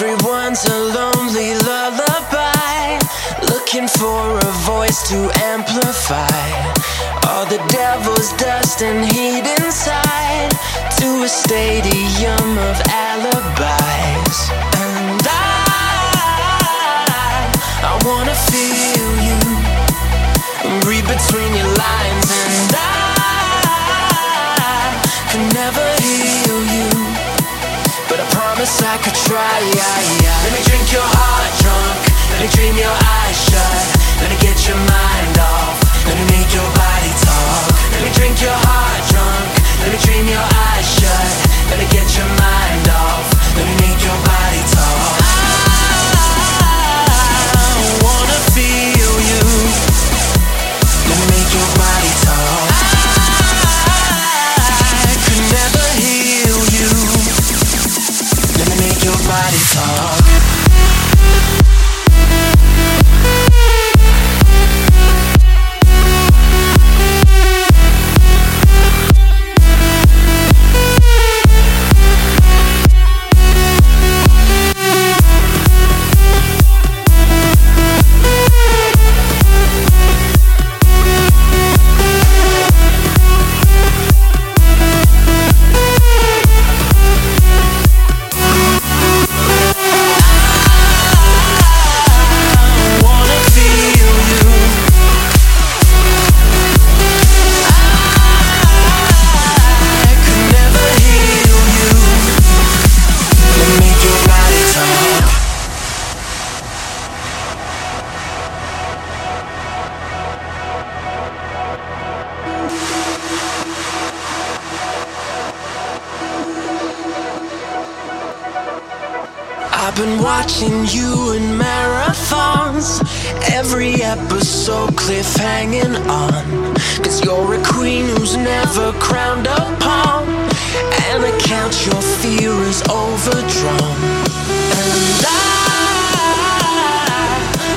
Everyone's a lonely lullaby, looking for a voice to amplify all the devil's dust and heat inside to a stadium of alibis. But I could try. Let me drink your heart drunk, let me dream your eyes shut, let me get your mind off, let me make your talk. Been watching you in marathons. Every episode cliff hanging on. Cause you're a queen who's never crowned pawn. And account your fear is overdrawn. And I,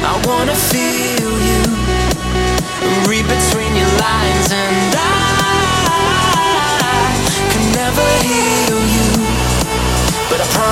I wanna feel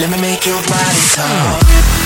Let me make your body talk.